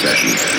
session.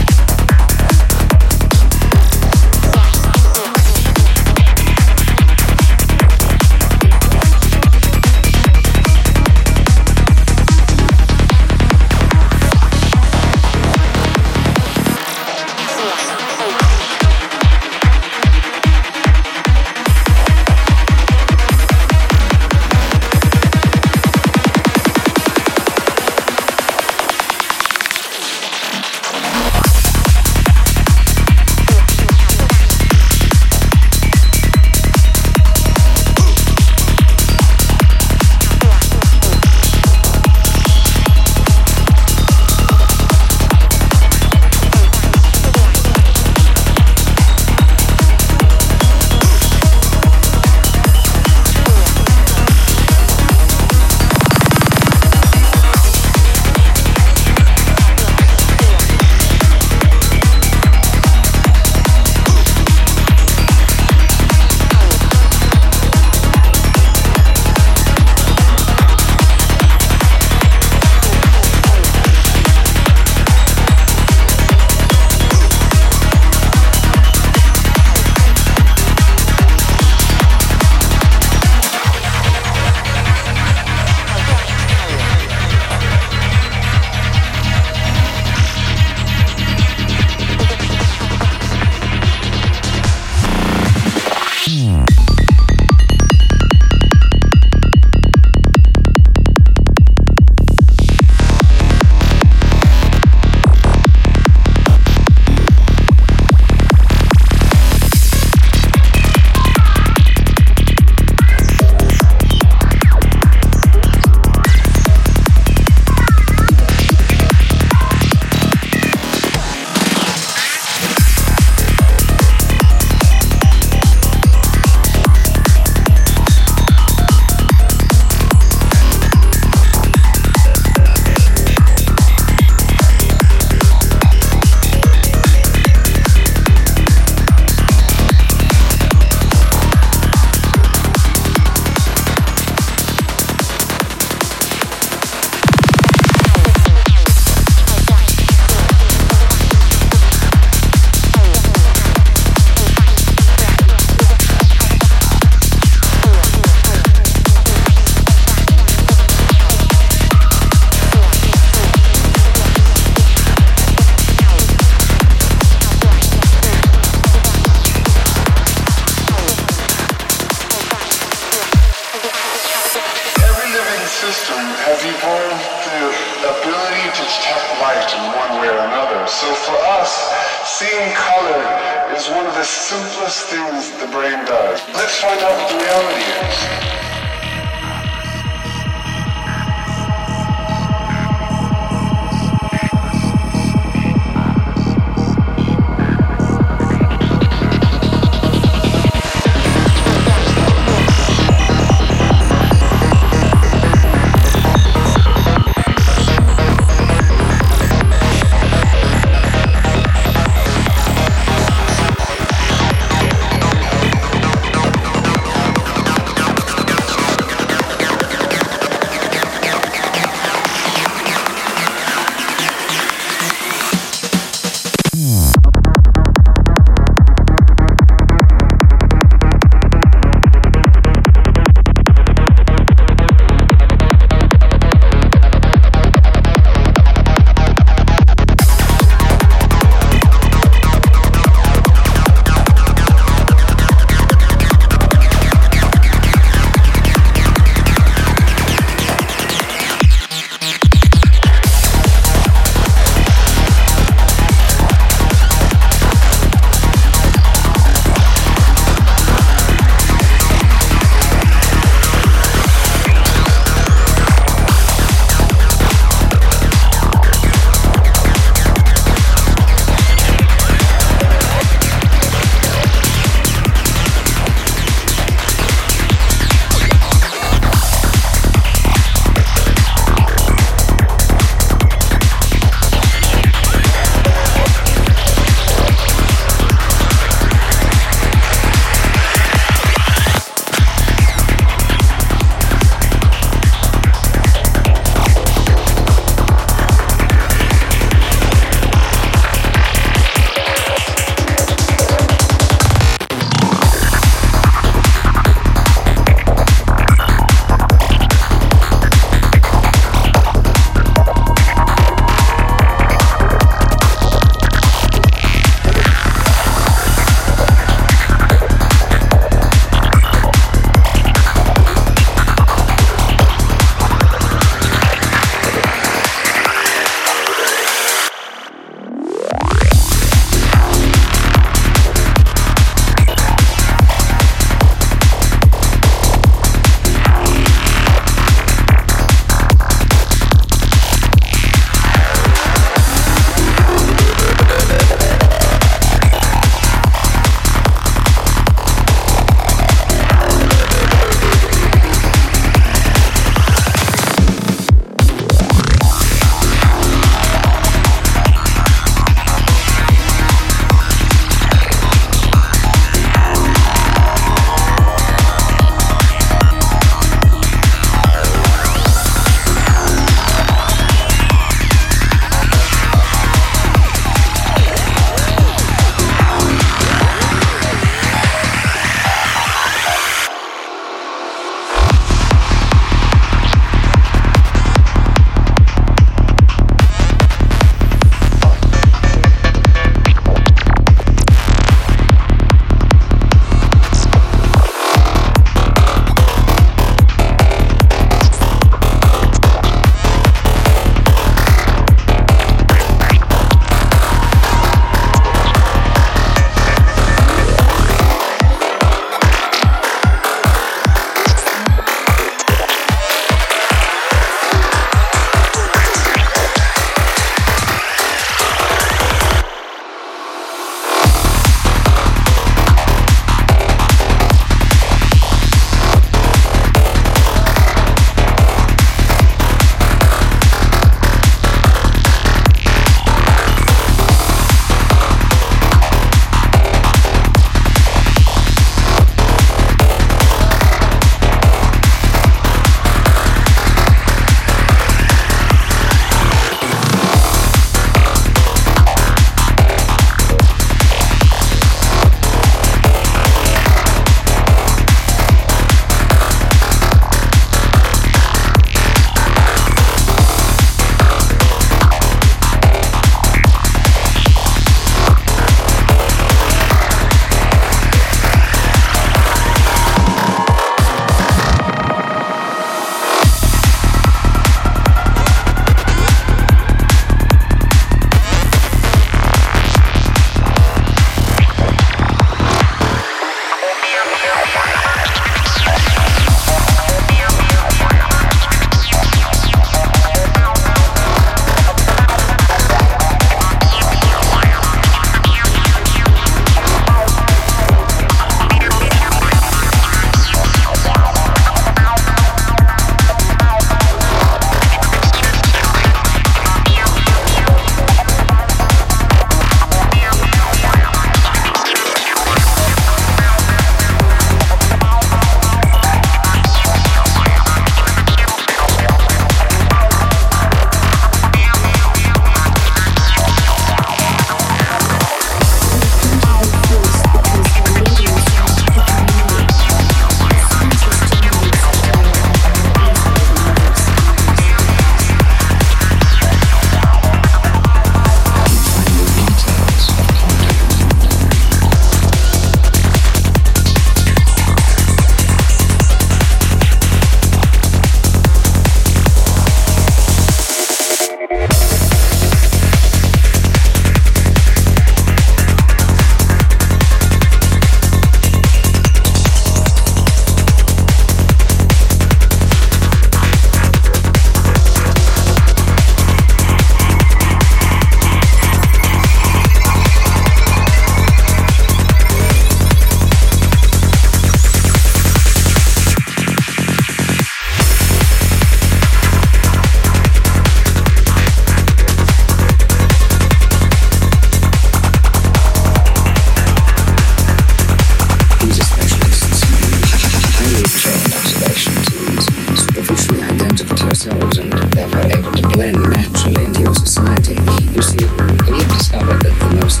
You see, we've discovered that the most